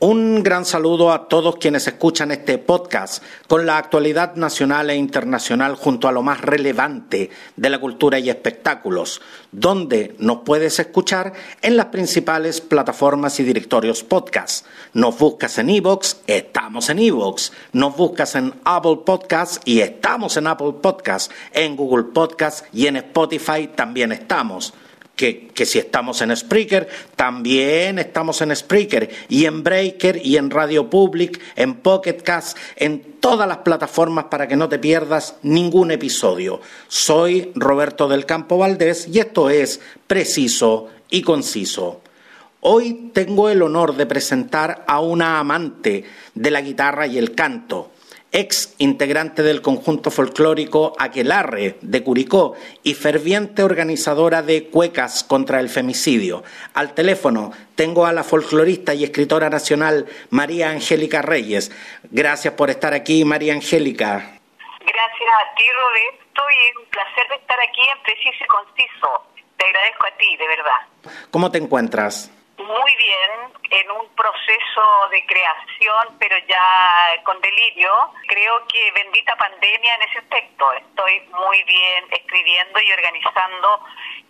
Un gran saludo a todos quienes escuchan este podcast con la actualidad nacional e internacional junto a lo más relevante de la cultura y espectáculos, donde nos puedes escuchar en las principales plataformas y directorios podcast. Nos buscas en iVoox, estamos en iVoox. Nos buscas en Apple Podcast y estamos en Apple Podcast. En Google Podcast y en Spotify también estamos que, si estamos en Spreaker, también estamos en Spreaker y en Breaker y en Radio Public, en Pocket Cast, en todas las plataformas para que no te pierdas ningún episodio. Soy Roberto del Campo Valdés y esto es Preciso y Conciso. Hoy tengo el honor de presentar a una amante de la guitarra y el canto ex integrante del conjunto folclórico Aquelarre de Curicó y ferviente organizadora de Cuecas contra el femicidio. Al teléfono tengo a la folclorista y escritora nacional María Angélica Reyes. Gracias por estar aquí, María Angélica. Gracias a ti, Roberto, y es un placer de estar aquí en Preciso y Conciso. Te agradezco a ti, de verdad. ¿Cómo te encuentras? muy bien en un proceso de creación, pero ya con delirio. Creo que bendita pandemia en ese aspecto. Estoy muy bien escribiendo y organizando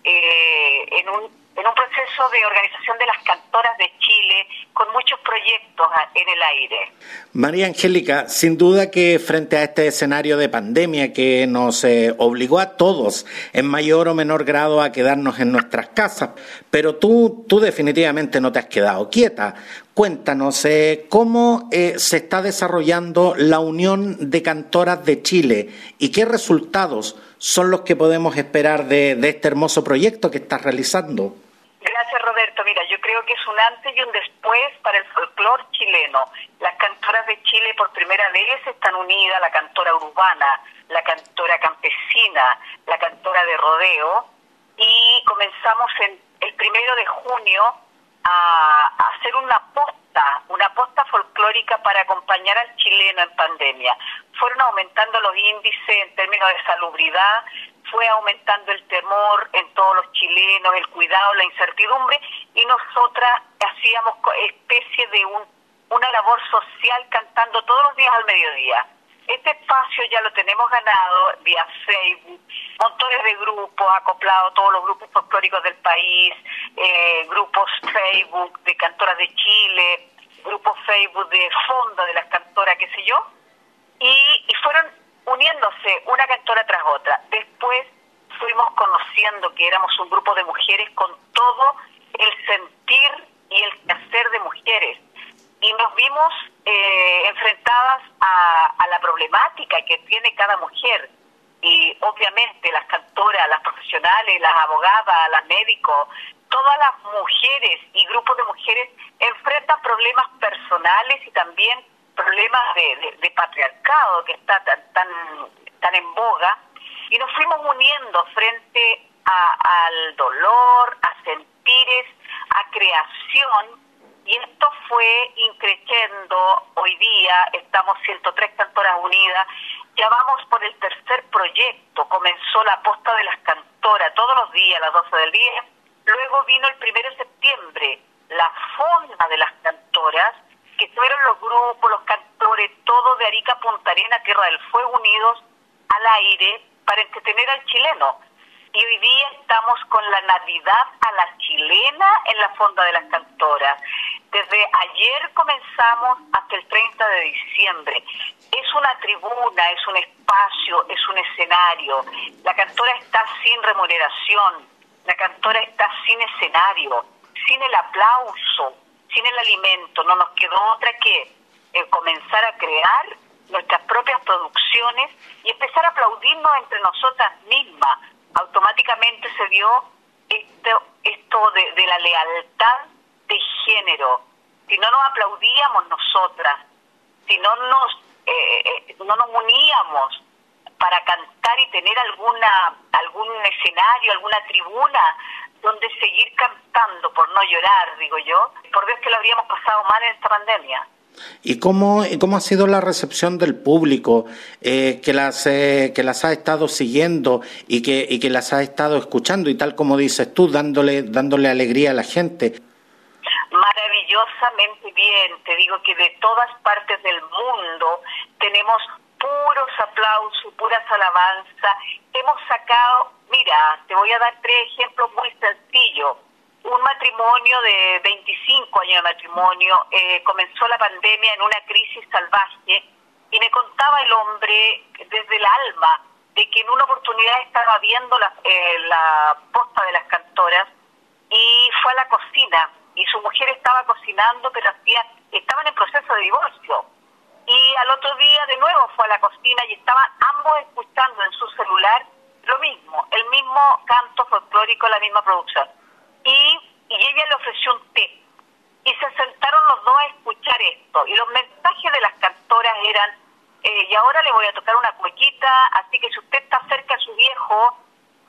eh, en un en un proceso de organización de las cantoras de Chile con muchos proyectos en el aire. María Angélica, sin duda que frente a este escenario de pandemia que nos eh, obligó a todos en mayor o menor grado a quedarnos en nuestras casas, pero tú, tú definitivamente no te has quedado quieta. Cuéntanos eh, cómo eh, se está desarrollando la Unión de Cantoras de Chile y qué resultados son los que podemos esperar de, este hermoso proyecto que estás realizando. Gracias, Roberto. Mira, yo creo que es un antes y un después para el folclore chileno. Las cantoras de Chile por primera vez están unidas, la cantora urbana, la cantora campesina, la cantora de rodeo, y comenzamos en el primero de junio a, hacer una posta, una posta folclórica para acompañar al chileno en pandemia. Fueron aumentando los índices en términos de salubridad, fue aumentando el temor en todos los chilenos, el cuidado, la incertidumbre, y nosotras hacíamos especie de un, una labor social cantando todos los días al mediodía. Este espacio ya lo tenemos ganado vía Facebook, montones de grupos, acoplado todos los grupos folclóricos del país, eh, grupos Facebook de cantoras de Chile, grupos Facebook de fondo de las cantoras, qué sé yo, y, y fueron uniéndose una cantora tras otra. Después fuimos conociendo que éramos un grupo de mujeres con todo el sentir y el hacer de mujeres. Y nos vimos eh, enfrentadas a, la problemática que tiene cada mujer. Y obviamente las cantoras, las profesionales, las abogadas, las médicos, todas las mujeres y grupos de mujeres enfrentan problemas personales y también problemas de, de, patriarcado que está tan, tan, tan en boga y nos fuimos uniendo frente a, al dolor, a sentires, a creación y esto fue increciendo hoy día, estamos 103 cantoras unidas, ya vamos por el tercer proyecto, comenzó la posta de las cantoras todos los días a las 12 del día, luego vino el primero de septiembre la fonda de las cantoras que fueron los grupos, los cantores, todo de Arica Punta Arena, Tierra del Fuego unidos al aire para entretener al chileno. Y hoy día estamos con la Navidad a la chilena en la Fonda de las Cantoras. Desde ayer comenzamos hasta el 30 de diciembre. Es una tribuna, es un espacio, es un escenario. La cantora está sin remuneración, la cantora está sin escenario, sin el aplauso, sin el alimento, no nos quedó otra que eh, comenzar a crear nuestras propias producciones y empezar a aplaudirnos entre nosotras mismas. Automáticamente se dio esto, esto de, la lealtad de género. Si no nos aplaudíamos nosotras, si no nos, eh, eh, no nos uníamos para cantar y tener alguna algún escenario, alguna tribuna donde seguir cantando por no llorar, digo yo, por vez que lo habríamos pasado mal en esta pandemia. ¿Y cómo, cómo ha sido la recepción del público eh, que, las, eh, que las ha estado siguiendo y que, y que las ha estado escuchando y tal como dices tú, dándole, dándole alegría a la gente? Maravillosamente bien. Te digo que de todas partes del mundo tenemos puros aplausos, puras alabanzas. Hemos sacado, mira, te voy a dar tres ejemplos muy sencillos. Un matrimonio de 25 años de matrimonio eh, comenzó la pandemia en una crisis salvaje y me contaba el hombre desde el alma de que en una oportunidad estaba viendo la, eh, la posta de las cantoras y fue a la cocina y su mujer estaba cocinando pero hacía, estaban en proceso de divorcio y al otro día de nuevo fue a la cocina y estaban ambos escuchando en su celular lo mismo, el mismo canto folclórico, la misma producción. Y, y ella le ofreció un té. Y se sentaron los dos a escuchar esto. Y los mensajes de las cantoras eran, eh, y ahora le voy a tocar una cuequita, así que si usted está cerca de su viejo,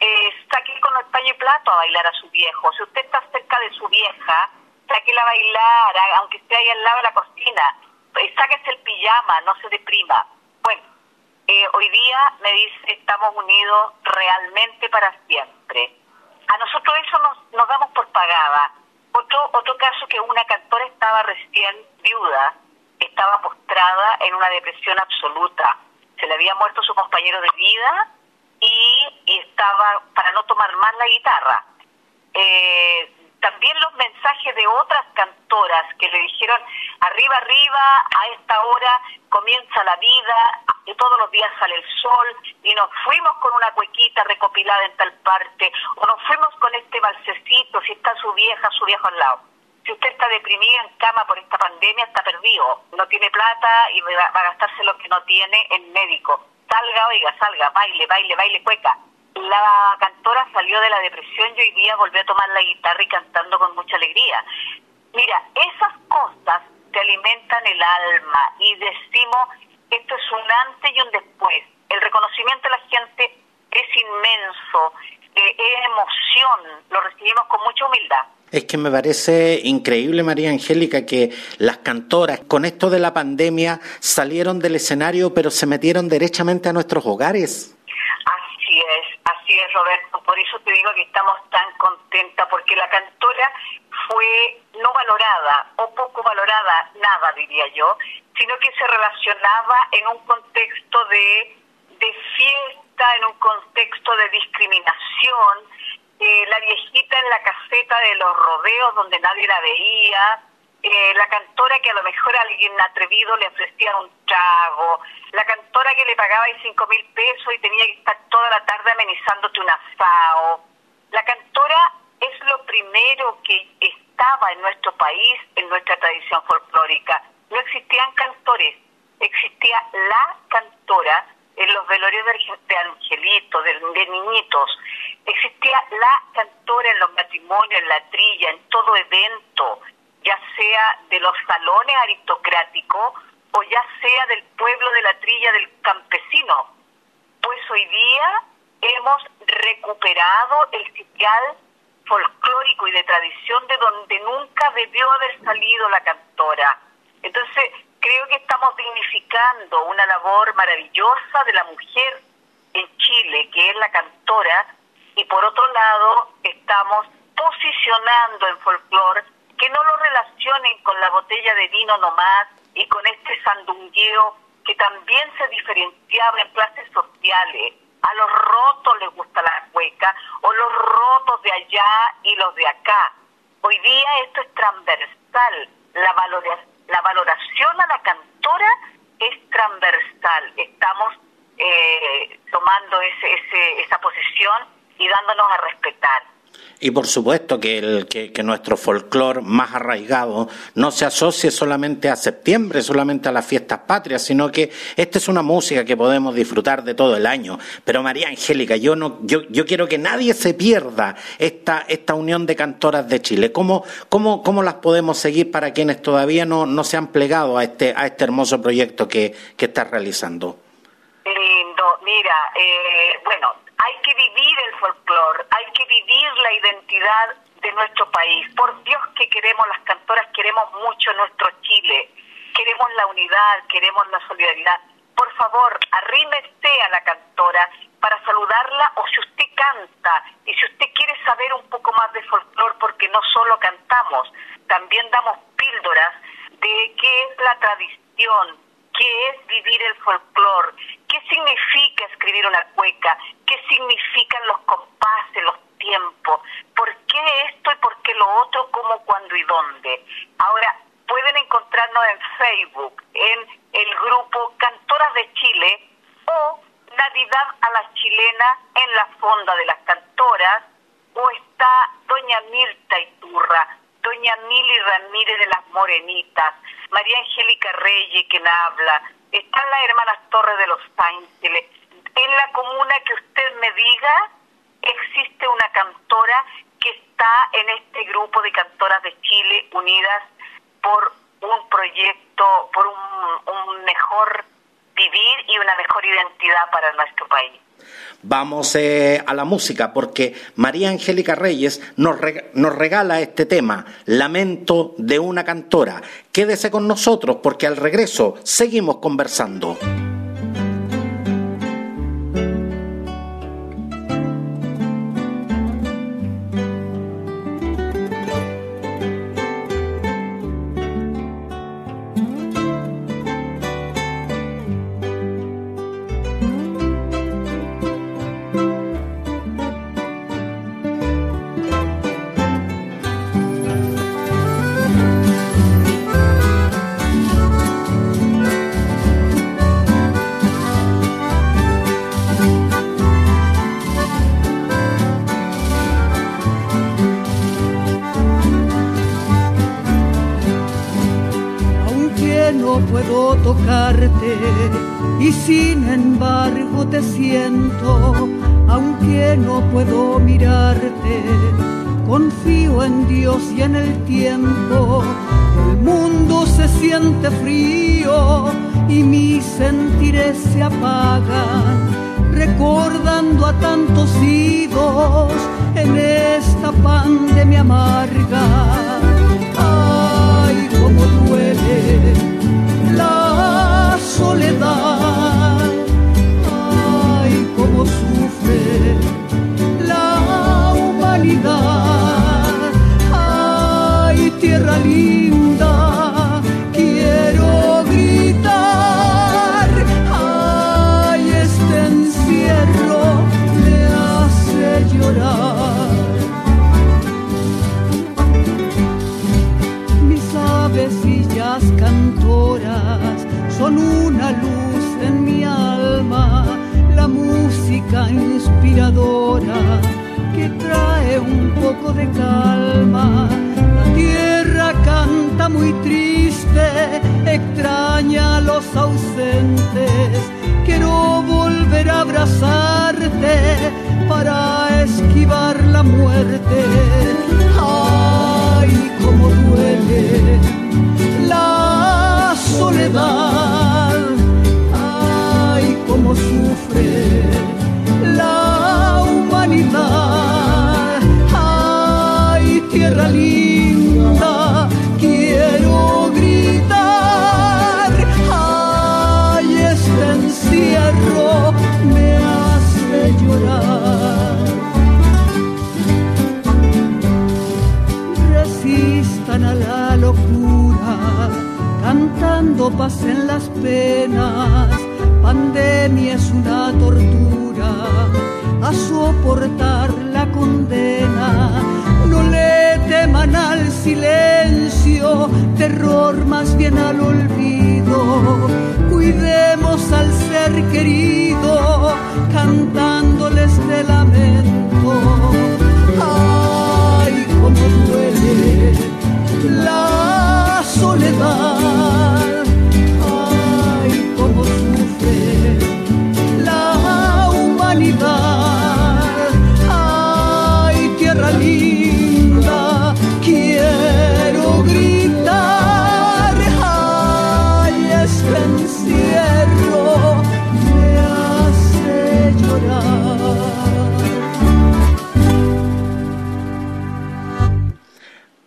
eh, saque con el paño y plato a bailar a su viejo. Si usted está cerca de su vieja, saquela a bailar, aunque esté ahí al lado de la cocina eh, sáquese el pijama, no se deprima. Bueno, eh, hoy día me dice, estamos unidos realmente para siempre. A nosotros eso nos, nos damos por pagada. Otro, otro caso que una cantora estaba recién viuda, estaba postrada en una depresión absoluta. Se le había muerto su compañero de vida y, estaba para no tomar más la guitarra. Eh, también los mensajes de otras cantoras que le dijeron, arriba, arriba, a esta hora comienza la vida, todos los días sale el sol, y nos fuimos con una cuequita recopilada en tal parte, o nos fuimos con este balsecito, si está su vieja, su viejo al lado. Si usted está deprimido en cama por esta pandemia, está perdido, no tiene plata y va a gastarse lo que no tiene en médico. Salga, oiga, salga, baile, baile, baile, cueca la cantora salió de la depresión y hoy día volvió a tomar la guitarra y cantando con mucha alegría. Mira, esas cosas te alimentan el alma y decimos, esto es un antes y un después. El reconocimiento de la gente es inmenso, eh, es emoción, lo recibimos con mucha humildad. Es que me parece increíble, María Angélica, que las cantoras con esto de la pandemia salieron del escenario pero se metieron derechamente a nuestros hogares. Roberto. Por eso te digo que estamos tan contentas, porque la cantora fue no valorada o poco valorada, nada diría yo, sino que se relacionaba en un contexto de, de fiesta, en un contexto de discriminación. Eh, la viejita en la caseta de los rodeos donde nadie la veía, eh, la cantora que a lo mejor alguien atrevido le ofrecía un trago, la cantora que le pagaba cinco mil pesos y tenía que estar toda la tarde amenizándote un asado. La cantora es lo primero que estaba en nuestro país, en nuestra tradición folclórica. No existían cantores, existía la cantora en los velorios de, angelitos, de, niñitos. Existía la cantora en los matrimonios, en la trilla, en todo evento ya sea de los salones aristocráticos o ya sea del pueblo de la trilla del campesino. Pues hoy día hemos recuperado el sitial folclórico y de tradición de donde nunca debió haber salido la cantora. Entonces, creo que estamos dignificando una labor maravillosa de la mujer en Chile, que es la cantora, y por otro lado, estamos posicionando el folclore que no lo relacionen con la botella de vino nomás y con este sandungueo que también se diferenciaba en clases sociales. A los rotos les gusta la cueca o los rotos de allá y los de acá. Hoy día esto es transversal. La, la valoración a la cantora es transversal. Estamos eh, tomando ese, ese, esa posición y dándonos a respetar. Y por supuesto que, el, que, nuestro folclore más arraigado no se asocie solamente a septiembre, solamente a las fiestas patrias, sino que esta es una música que podemos disfrutar de todo el año. Pero María Angélica, yo no, yo, yo quiero que nadie se pierda esta, esta unión de cantoras de Chile. ¿Cómo, cómo, cómo las podemos seguir para quienes todavía no, no se han plegado a este, a este hermoso proyecto que, que estás realizando? Lindo, mira, eh, bueno, hay que vivir el folclore, hay que vivir la identidad de nuestro país. Por Dios que queremos, las cantoras queremos mucho nuestro Chile, queremos la unidad, queremos la solidaridad. Por favor, arrímese a la cantora para saludarla o si usted canta y si usted quiere saber un poco más de folclore, porque no solo cantamos, también damos píldoras de qué es la tradición, qué es vivir el folclore, qué significa escribir una cueca, qué significan los compases, los tiempos, por qué esto y por qué lo otro, cómo, cuándo y dónde. Ahora, pueden encontrarnos en Facebook, en el grupo Cantoras de Chile o Navidad a la Chilena en la Fonda de las Cantoras, o está Doña Mirta Iturra, Doña Mili Ramírez de las Morenitas, María Angélica Reyes, quien habla, están las hermanas Torres de los Ángeles. En la comuna que usted me diga, existe una cantora que está en este grupo de cantoras de Chile unidas por un proyecto, por un, mejor vivir y una mejor identidad para nuestro país. Vamos eh, a la música porque María Angélica Reyes nos, nos regala este tema, Lamento de una cantora. Quédese con nosotros porque al regreso seguimos conversando. Tantos en esta pandemia amarga. Abrazarte para esquivar la muerte. Ay, cómo duele la soledad. Ay, cómo sufre pasen las penas. Pandemia es una tortura, a soportar la condena. No le teman al silencio, terror más bien al olvido. Cuidemos al ser querido, cantándoles de lamento. Ay, cómo duele la soledad.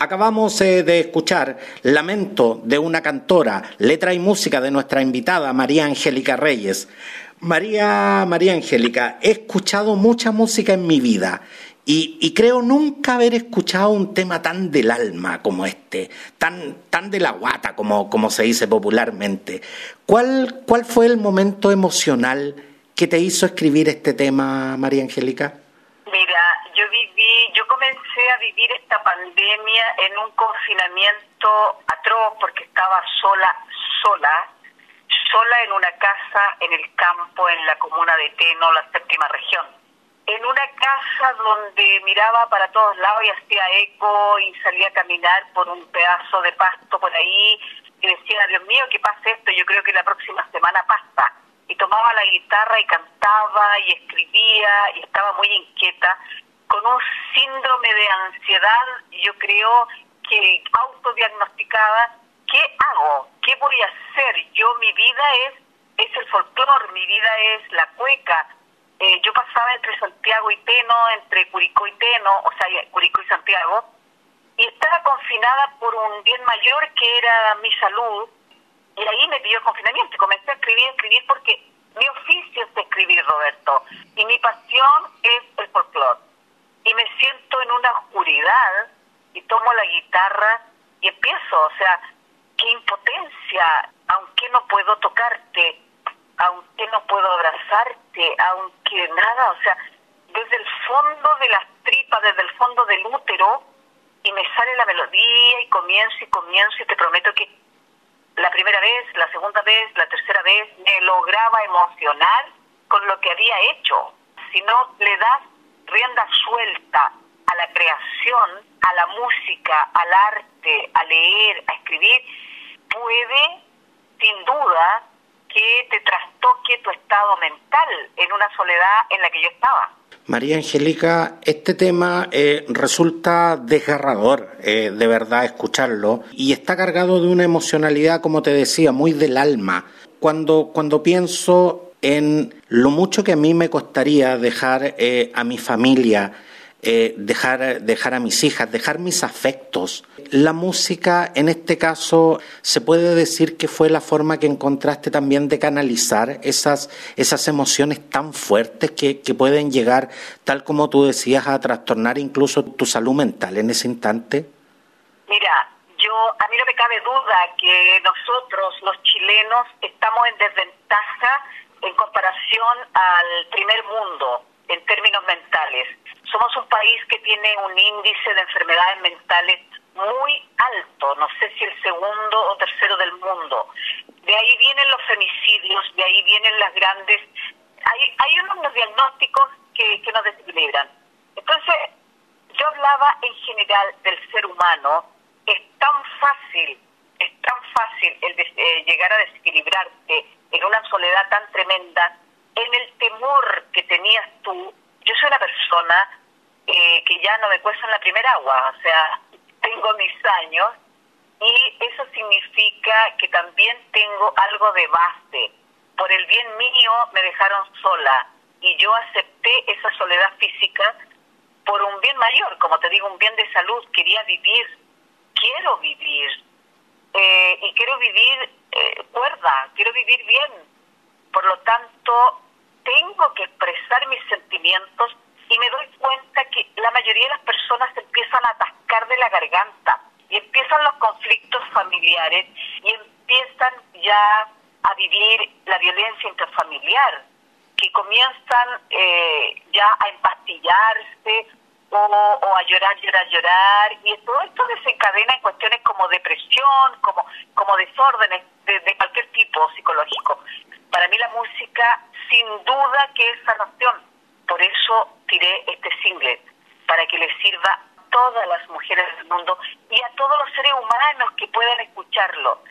Acabamos eh, de escuchar Lamento de una cantora, letra y música de nuestra invitada María Angélica Reyes. María, María Angélica, he escuchado mucha música en mi vida Y, creo nunca haber escuchado un tema tan del alma como este, tan, tan de la guata como, como se dice popularmente. ¿Cuál, ¿Cuál fue el momento emocional que te hizo escribir este tema, María Angélica? Mira, yo viví, yo comencé a vivir esta pandemia en un confinamiento atroz porque estaba sola, sola, sola en una casa en el campo, en la comuna de Teno, la séptima región en una casa donde miraba para todos lados y hacía eco y salía a caminar por un pedazo de pasto por ahí y decía, Dios mío, ¿qué pasa esto? Yo creo que la próxima semana pasa. Y tomaba la guitarra y cantaba y escribía y estaba muy inquieta, con un síndrome de ansiedad, yo creo que autodiagnosticada, ¿qué hago? ¿Qué voy a hacer? Yo, mi vida es, es el folclore, mi vida es la cueca, eh, yo pasaba entre Santiago y Teno, entre Curicó y Teno, o sea, Curicó y Santiago, y estaba confinada por un bien mayor que era mi salud, y ahí me pidió confinamiento. Comencé a escribir, a escribir porque mi oficio es escribir, Roberto, y mi pasión es el folclore. Y me siento en una oscuridad y tomo la guitarra y empiezo, o sea, qué impotencia, aunque no puedo tocarte, aunque no puedo abrazarte, aunque nada, o sea, desde el fondo de las tripas, desde el fondo del útero, y me sale la melodía y comienzo y comienzo y te prometo que la primera vez, la segunda vez, la tercera vez me lograba emocionar con lo que había hecho. Si no le das rienda suelta a la creación, a la música, al arte, a leer, a escribir, puede, sin duda, que te trastoque tu estado mental en una soledad en la que yo estaba. María Angélica, este tema eh, resulta desgarrador, eh, de verdad, escucharlo, y está cargado de una emocionalidad, como te decía, muy del alma. Cuando, cuando pienso en lo mucho que a mí me costaría dejar eh, a mi familia, eh, dejar, dejar a mis hijas, dejar mis afectos. La música, en este caso, se puede decir que fue la forma que encontraste también de canalizar esas, esas emociones tan fuertes que, que pueden llegar, tal como tú decías, a trastornar incluso tu salud mental en ese instante. Mira, yo, a mí no me cabe duda que nosotros, los chilenos, estamos en desventaja en comparación al primer mundo en términos mentales somos un país que tiene un índice de enfermedades mentales muy alto, no sé si el segundo o tercero del mundo. De ahí vienen los femicidios, de ahí vienen las grandes... Hay, hay unos diagnósticos que, nos desequilibran. Entonces, yo hablaba en general del ser humano, es tan fácil, es tan fácil el eh, llegar a desequilibrarte en una soledad tan tremenda, en el temor que tenías tú yo soy una persona eh, que ya no me cuesta en la primera agua, o sea, tengo mis años y eso significa que también tengo algo de base. Por el bien mío me dejaron sola y yo acepté esa soledad física por un bien mayor, como te digo, un bien de salud. Quería vivir, quiero vivir eh, y quiero vivir eh, cuerda, quiero vivir bien. Por lo tanto, tengo que expresar mis sentimientos y me doy cuenta que la mayoría de las personas empiezan a atascar de la garganta y empiezan los conflictos familiares y empiezan ya a vivir la violencia intrafamiliar, que comienzan eh, ya a empastillarse o, a llorar, llorar, llorar, y todo esto desencadena en cuestiones como depresión, como, como desórdenes de, cualquier tipo psicológico. Para mí la música sin duda que es sanación. Por eso tiré este single, para que le sirva a todas las mujeres del mundo y a todos los seres humanos que puedan escucharlo.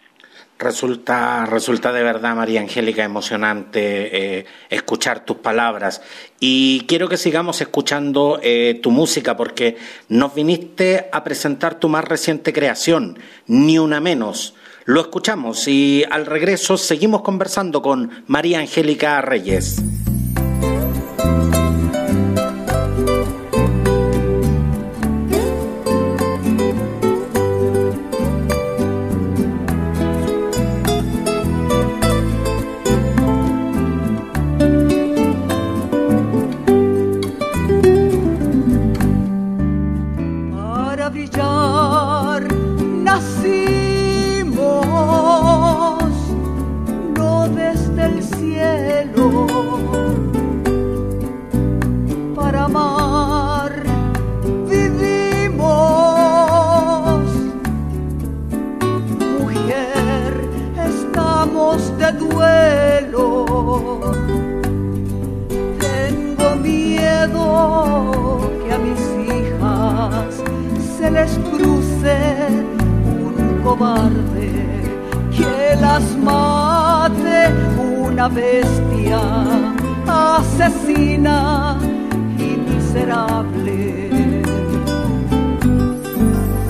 Resulta, resulta de verdad, María Angélica, emocionante eh, escuchar tus palabras. Y quiero que sigamos escuchando eh, tu música porque nos viniste a presentar tu más reciente creación, Ni Una Menos. Lo escuchamos y al regreso seguimos conversando con María Angélica Reyes.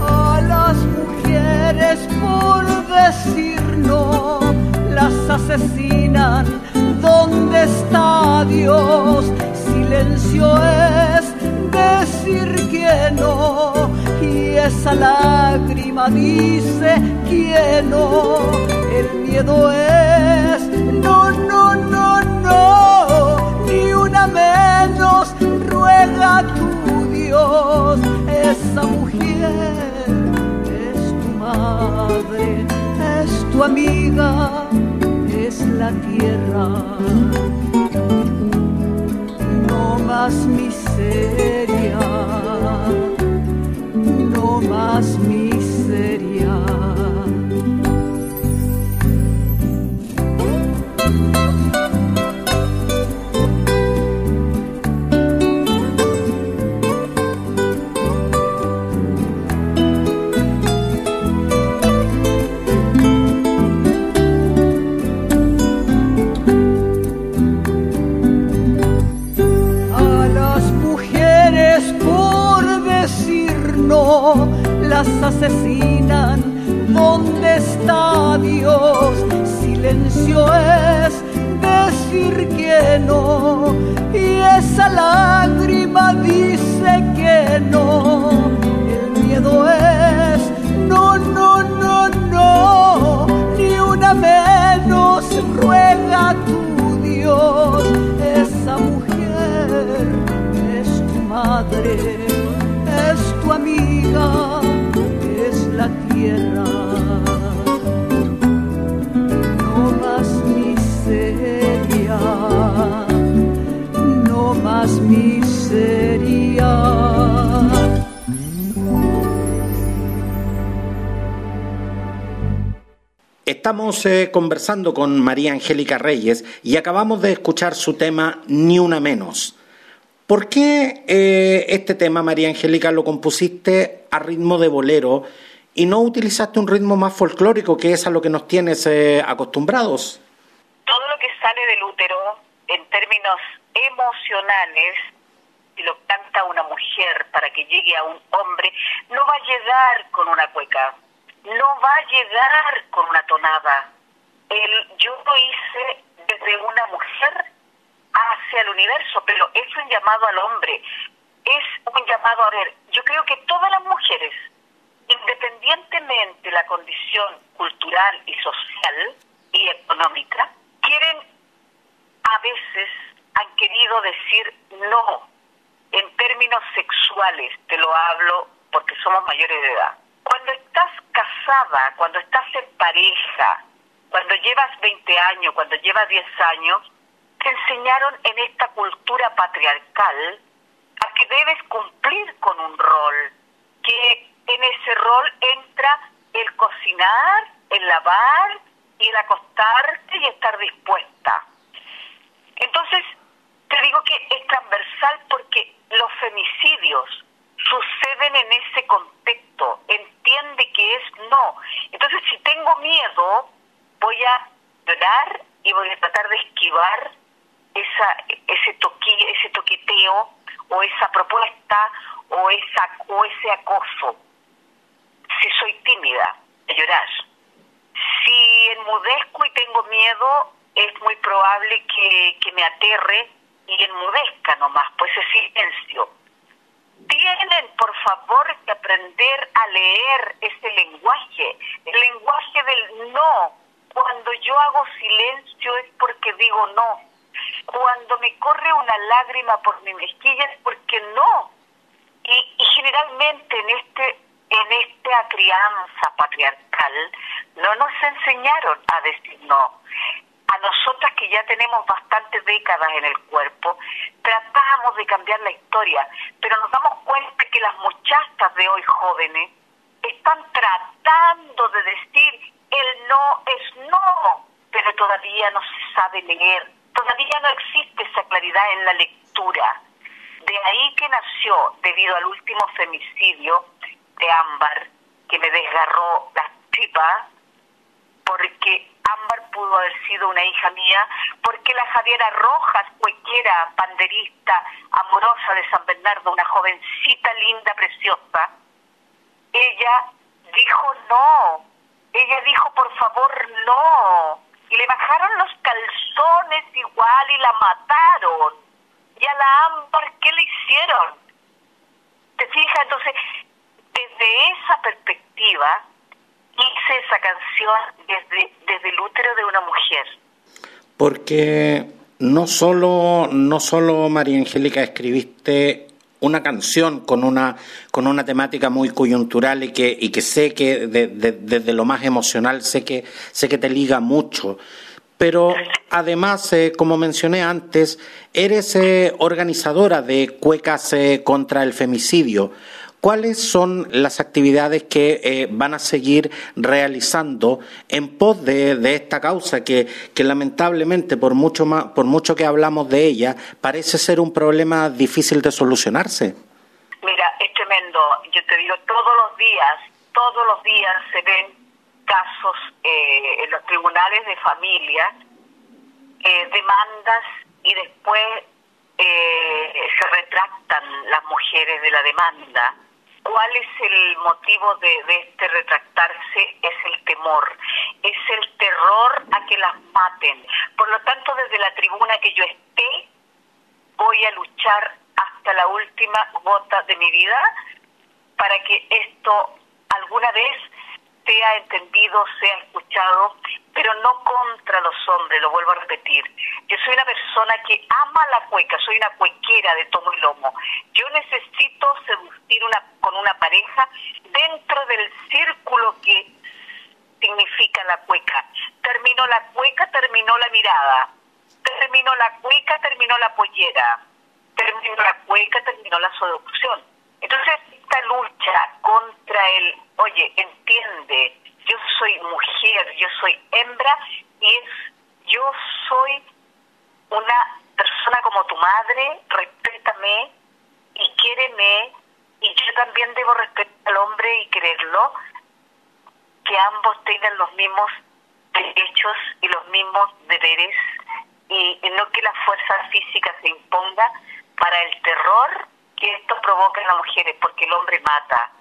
A las mujeres por decir no, las asesinan. ¿Dónde está Dios? Silencio es decir que no y esa lágrima dice que no. El miedo es no, no, no, no, ni una menos ruega Dios. Esa mujer es tu madre, es tu amiga, es la tierra. No más miseria más miseria. Asesinan. ¿Dónde está Dios? Silencio es decir que no. Y esa lágrima dice que no. El miedo es no, no, no, no. Ni una menos ruega tu Dios. Esa mujer es tu madre, Estamos eh, conversando con María Angélica Reyes y acabamos de escuchar su tema Ni una menos. ¿Por qué eh, este tema, María Angélica, lo compusiste a ritmo de bolero y no utilizaste un ritmo más folclórico, que es a lo que nos tienes eh, acostumbrados. Todo lo que sale del útero en términos emocionales, si lo canta una mujer para que llegue a un hombre, no va a llegar con una cueca, no va a llegar con una tonada. El, yo lo hice desde una mujer hacia el universo, pero es un llamado al hombre, es un llamado a ver. Yo creo que todas las mujeres independientemente de la condición cultural y social y económica, quieren, a veces han querido decir no en términos sexuales, te lo hablo porque somos mayores de edad. Cuando estás casada, cuando estás en pareja, cuando llevas 20 años, cuando llevas 10 años, te enseñaron en esta cultura patriarcal a que debes cumplir con un rol, que en ese rol entra el cocinar, el lavar y el acostarte y estar dispuesta. Entonces, te digo que es transversal porque los femicidios suceden en ese contexto, entiende que es no. Entonces, si tengo miedo, voy a llorar y voy a tratar de esquivar esa, ese, toqui, ese toqueteo o esa propuesta o, esa, o ese acoso si soy tímida, llorar. Si enmudezco y tengo miedo, es muy probable que, que me aterre y enmudezca nomás, pues ese silencio. Tienen, por favor, que aprender a leer ese lenguaje, el lenguaje del no. Cuando yo hago silencio es porque digo no. Cuando me corre una lágrima por mi mejilla es porque no. Y, y generalmente en este en esta crianza patriarcal no nos enseñaron a decir no. A nosotras que ya tenemos bastantes décadas en el cuerpo, tratamos de cambiar la historia, pero nos damos cuenta que las muchachas de hoy jóvenes están tratando de decir el no es no, pero todavía no se sabe leer, todavía no existe esa claridad en la lectura. De ahí que nació, debido al último femicidio, de ámbar que me desgarró las participa, porque Ámbar pudo haber sido una hija mía, porque la Javiera Rojas, cuequera, panderista, amorosa de San Bernardo, una jovencita linda, preciosa, ella dijo no, ella dijo por favor no, y le bajaron los calzones igual y la mataron. Y a la Ámbar, ¿qué le hicieron? ¿Te fijas? Entonces, desde esa perspectiva, hice esa canción desde, desde el útero de una mujer. Porque no solo, no solo María Angélica escribiste una canción con una con una temática muy coyuntural y que y que sé que desde lo más emocional sé que sé que te liga mucho pero además eh, como mencioné antes eres eh, organizadora de cuecas eh, contra el femicidio ¿Cuáles son las actividades que eh, van a seguir realizando en pos de, esta causa que, lamentablemente, por mucho, más, por mucho que hablamos de ella, parece ser un problema difícil de solucionarse? Mira, es tremendo. Yo te digo, todos los días, todos los días se ven casos eh, en los tribunales de familia, eh, demandas y después se retractan las mujeres de la demanda ¿Cuál es el motivo de, este retractarse? Es el temor, es el terror a que las maten. Por lo tanto, desde la tribuna que yo esté, voy a luchar hasta la última gota de mi vida para que esto alguna vez sea entendido, sea escuchado, pero no contra los hombres, lo vuelvo a repetir. Yo soy una persona que ama la cueca, soy una cuequera de tomo y lomo. Yo necesito seducir una, con una pareja dentro del círculo que significa la cueca. Terminó la cueca, terminó la mirada. Terminó la cueca, terminó la pollera. Terminó la cueca, terminó la seducción. Entonces, esta lucha contra el, oye, entiende, yo soy mujer, yo soy hembra y es, yo soy una persona como tu madre, respétame y quiéreme y yo también debo respetar al hombre y quererlo, que ambos tengan los mismos derechos y los mismos deberes y, y no que la fuerza física se imponga para el terror que esto provoca en las mujeres, porque el hombre mata.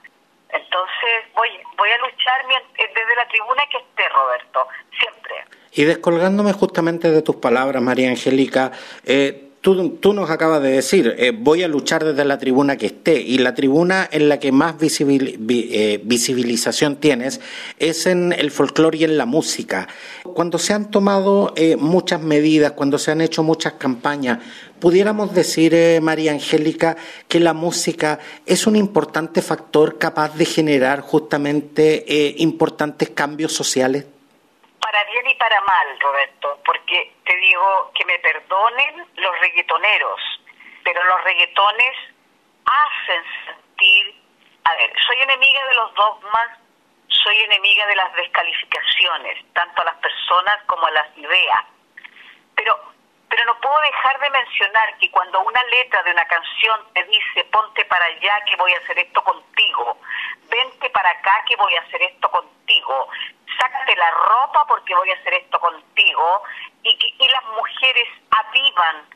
Entonces voy, voy a luchar desde la tribuna que esté, Roberto, siempre. Y descolgándome justamente de tus palabras, María Angélica, eh, Tú, nos acabas de decir, eh, voy a luchar desde la tribuna que esté, y la tribuna en la que más eh, visibilización tienes es en el folclore y en la música. Cuando se han tomado eh, muchas medidas, cuando se han hecho muchas campañas, ¿pudiéramos decir, María Angélica, que la música es un importante factor capaz de generar justamente importantes cambios sociales? Para bien y para mal, Roberto, porque te digo que me perdonen los reggaetoneros, pero los reggaetones hacen sentir, a ver, soy enemiga de los dogmas, soy enemiga de las descalificaciones, tanto a las personas como a las ideas, pero pero no puedo dejar de mencionar que cuando una letra de una canción te dice ponte para allá que voy a hacer esto contigo, vente para acá que voy a hacer esto contigo, sácate la ropa porque voy a hacer esto contigo, y, y las mujeres avivan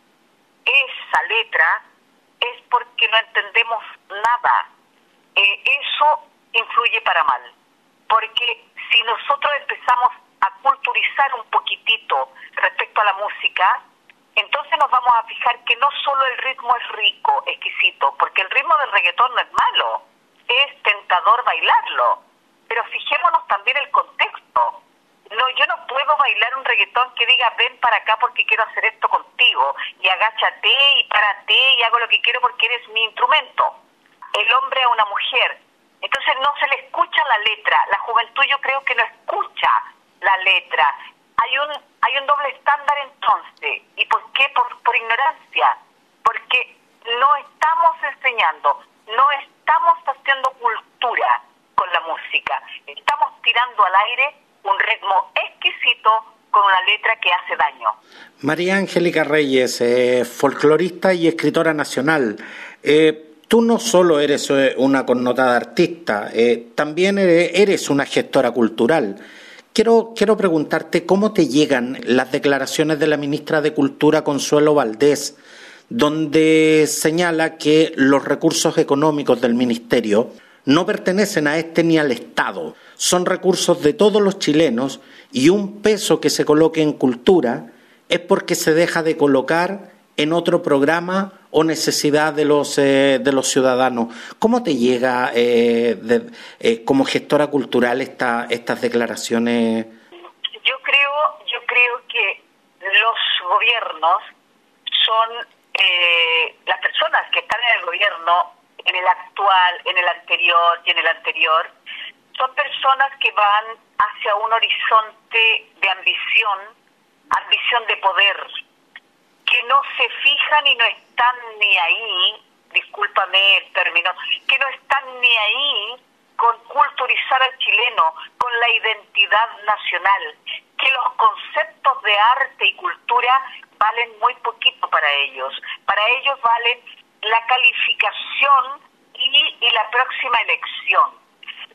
esa letra, es porque no entendemos nada. Eh, eso influye para mal, porque si nosotros empezamos a culturizar un poquitito respecto a la música, entonces nos vamos a fijar que no solo el ritmo es rico, exquisito, porque el ritmo del reggaetón no es malo, es tentador bailarlo, pero fijémonos también el contexto. No, yo no puedo bailar un reggaetón que diga ven para acá porque quiero hacer esto contigo y agáchate y párate y hago lo que quiero porque eres mi instrumento. El hombre a una mujer. Entonces no se le escucha la letra. La juventud yo creo que no escucha la letra. Hay un hay un doble estándar entonces. ¿Y por qué? Por, por ignorancia. Porque no estamos enseñando, no estamos haciendo cultura con la música. Estamos tirando al aire un ritmo exquisito con una letra que hace daño. María Angélica Reyes, eh, folclorista y escritora nacional. Eh, Tú no solo eres eh, una connotada artista, eh, también eres una gestora cultural. Quiero, quiero preguntarte cómo te llegan las declaraciones de la ministra de Cultura, Consuelo Valdés, donde señala que los recursos económicos del Ministerio no pertenecen a este ni al Estado, son recursos de todos los chilenos y un peso que se coloque en cultura es porque se deja de colocar en otro programa o necesidad de los eh, de los ciudadanos. ¿Cómo te llega eh, eh, como gestora cultural esta, estas declaraciones? Yo creo yo creo que los gobiernos son las personas que están en el gobierno en el actual, en el anterior y en el anterior, son personas que van hacia un horizonte de ambición, ambición de poder, que no se fijan y no están ni ahí, discúlpame el término, que no están ni ahí con culturizar al chileno, con la identidad nacional, que los conceptos de arte y cultura valen muy poquito para ellos. Para ellos valen la calificación y, y la próxima elección.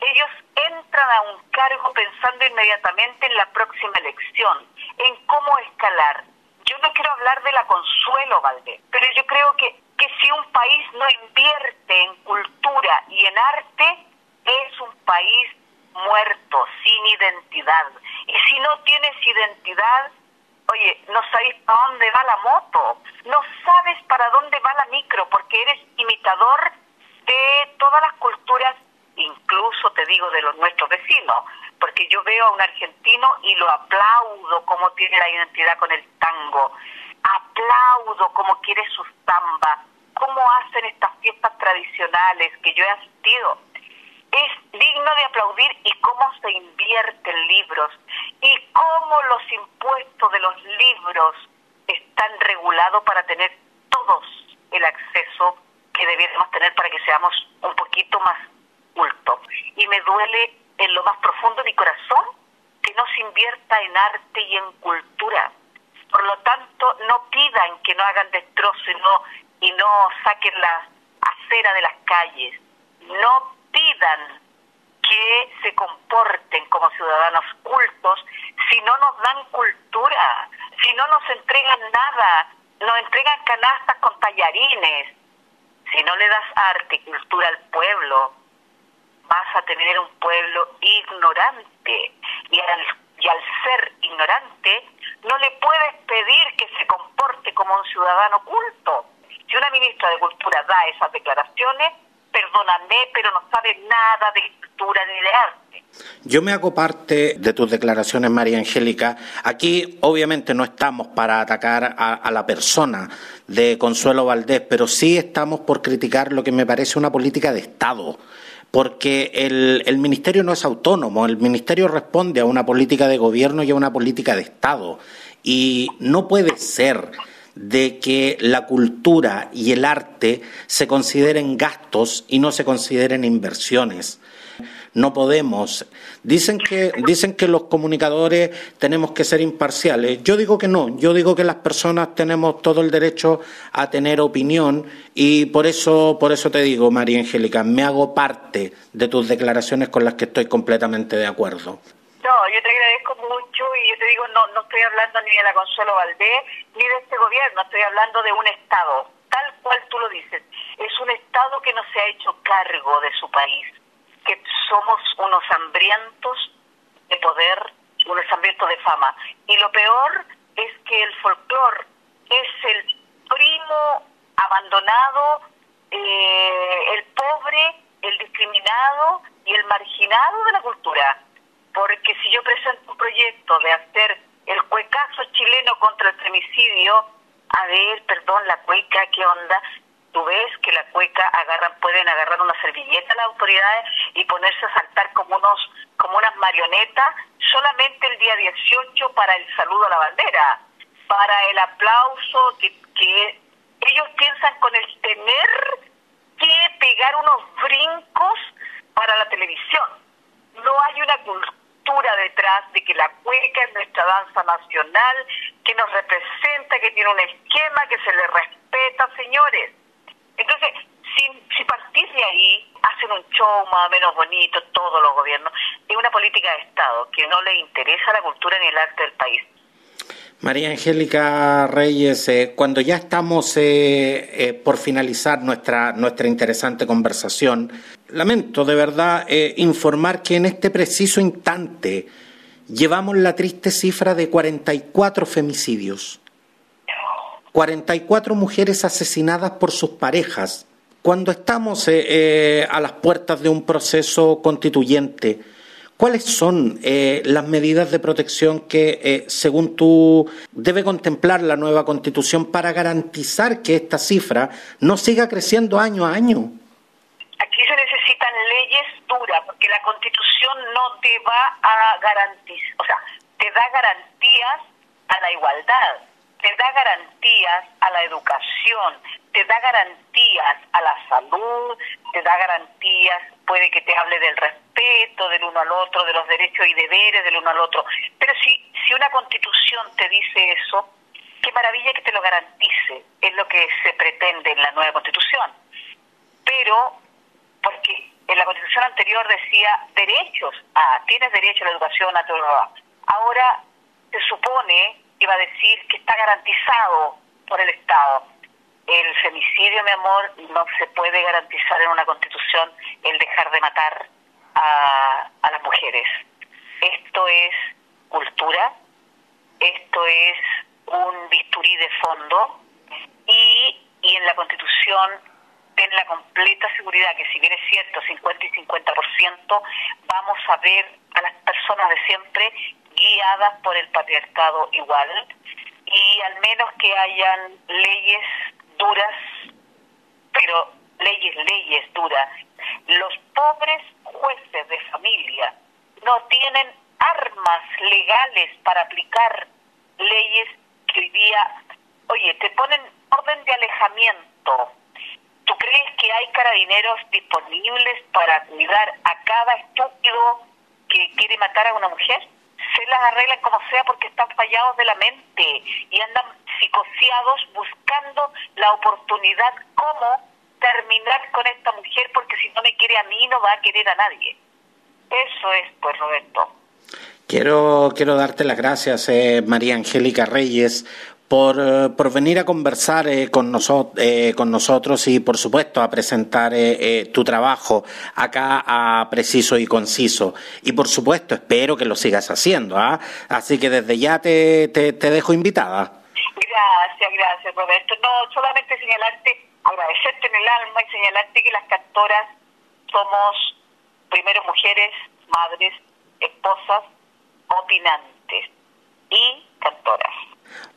Ellos entran a un cargo pensando inmediatamente en la próxima elección, en cómo escalar. Yo no quiero hablar de la Consuelo Valdés, pero yo creo que, que si un país no invierte en cultura y en arte, es un país muerto, sin identidad. Y si no tienes identidad, oye, no sabes para dónde va la moto, no sabes para dónde va la micro, porque eres imitador de todas las culturas, incluso te digo de los nuestros vecinos, porque yo veo a un argentino y lo aplaudo como tiene la identidad con el tango, aplaudo como quiere sus zambas, cómo hacen estas fiestas tradicionales que yo he asistido. Es digno de aplaudir y cómo se invierte en libros y cómo los impuestos de los libros están regulados para tener todos el acceso que debiéramos tener para que seamos un poquito más cultos. Y me duele en lo más profundo de mi corazón que no se invierta en arte y en cultura. Por lo tanto, no pidan que no hagan destrozo y no, y no saquen la acera de las calles. No pidan que se comporten como ciudadanos cultos si no nos dan cultura, si no nos entregan nada, nos entregan canastas con tallarines. Si no le das arte y cultura al pueblo, vas a tener un pueblo ignorante. Y al, y al ser ignorante, no le puedes pedir que se comporte como un ciudadano culto. Si una ministra de Cultura da esas declaraciones, perdóname, pero no sabe nada de cultura ni de arte. Yo me hago parte de tus declaraciones, María Angélica. Aquí, obviamente, no estamos para atacar a, la persona de Consuelo Valdés, pero sí estamos por criticar lo que me parece una política de Estado porque el, Ministerio no es autónomo, el Ministerio responde a una política de gobierno y a una política de Estado. Y no puede ser de que la cultura y el arte se consideren gastos y no se consideren inversiones. No podemos. Dicen que, dicen que los comunicadores tenemos que ser imparciales. Yo digo que no. Yo digo que las personas tenemos todo el derecho a tener opinión y por eso, por eso te digo, María Angélica, me hago parte de tus declaraciones con las que estoy completamente de acuerdo. Yo te agradezco mucho y yo te digo, no, no estoy hablando ni de la Consuelo Valdés ni de este gobierno, estoy hablando de un Estado, tal cual tú lo dices. Es un Estado que no se ha hecho cargo de su país, que somos unos hambrientos de poder, unos hambrientos de fama. Y lo peor es que el folclore es el primo abandonado, eh, el pobre, el discriminado y el marginado de la cultura porque si yo presento un proyecto de hacer el cuecazo chileno contra el femicidio, a ver, perdón, la cueca, ¿qué onda? Tú ves que la cueca agarran, pueden agarrar una servilleta a las autoridades y ponerse a saltar como unos, como unas marionetas, solamente el día 18 para el saludo a la bandera, para el aplauso que, que ellos piensan con el tener que pegar unos brincos para la televisión. No hay una cultura detrás de que la cueca es nuestra danza nacional, que nos representa, que tiene un esquema, que se le respeta, señores. Entonces, si, si partir de ahí hacen un show más o menos bonito todos los gobiernos. Es una política de Estado que no le interesa la cultura ni el arte del país. María Angélica Reyes, eh, cuando ya estamos eh, eh, por finalizar nuestra, nuestra interesante conversación, lamento de verdad informar que en este preciso instante llevamos la triste cifra de 44 femicidios. 44 mujeres asesinadas por sus parejas. Cuando estamos a las puertas de un proceso constituyente, ¿Cuáles son eh, las medidas de protección que, eh, según tú, debe contemplar la nueva Constitución para garantizar que esta cifra no siga creciendo año a año? Aquí se porque la Constitución no te va a garantizar, o sea, te da garantías a la igualdad, te da garantías a la educación, te da garantías a la salud, te da garantías, puede que te hable del respeto del uno al otro, de los derechos y deberes del uno al otro. Pero si, si una constitución te dice eso, qué maravilla que te lo garantice, es lo que se pretende en la nueva constitución. Pero, porque en la constitución anterior decía derechos, ah, tienes derecho a la educación, a todo. Ahora se supone que va a decir que está garantizado por el Estado el femicidio, mi amor, no se puede garantizar en una constitución el dejar de matar a, a las mujeres. Esto es cultura, esto es un bisturí de fondo y, y en la constitución ten la completa seguridad que si bien es cierto 50 y 50%, vamos a ver a las personas de siempre guiadas por el patriarcado igual y al menos que hayan leyes duras, pero leyes, leyes duras. Los pobres jueces de familia no tienen armas legales para aplicar leyes que hoy día, oye, te ponen orden de alejamiento. ¿Tú crees que hay carabineros disponibles para cuidar a cada estúpido que quiere matar a una mujer? Se las arreglan como sea porque están fallados de la mente y andan psicoseados buscando la oportunidad cómo terminar con esta mujer porque si no me quiere a mí no va a querer a nadie. Eso es, pues Roberto. Quiero, quiero darte las gracias, eh, María Angélica Reyes, por, eh, por venir a conversar eh, con, eh, con nosotros y, por supuesto, a presentar tu trabajo acá a preciso y conciso. Y, por supuesto, espero que lo sigas haciendo. ¿ah? Así que desde ya te, te, te dejo invitada. Gracias, gracias Roberto. No, solamente señalarte, agradecerte en el alma y señalarte que las cantoras somos primero mujeres, madres, esposas, opinantes y cantoras.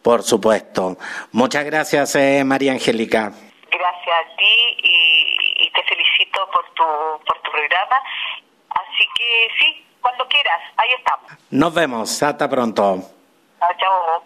Por supuesto. Muchas gracias, eh, María Angélica. Gracias a ti y, y, te felicito por tu, por tu programa. Así que sí, cuando quieras, ahí estamos. Nos vemos. Hasta pronto. Chao.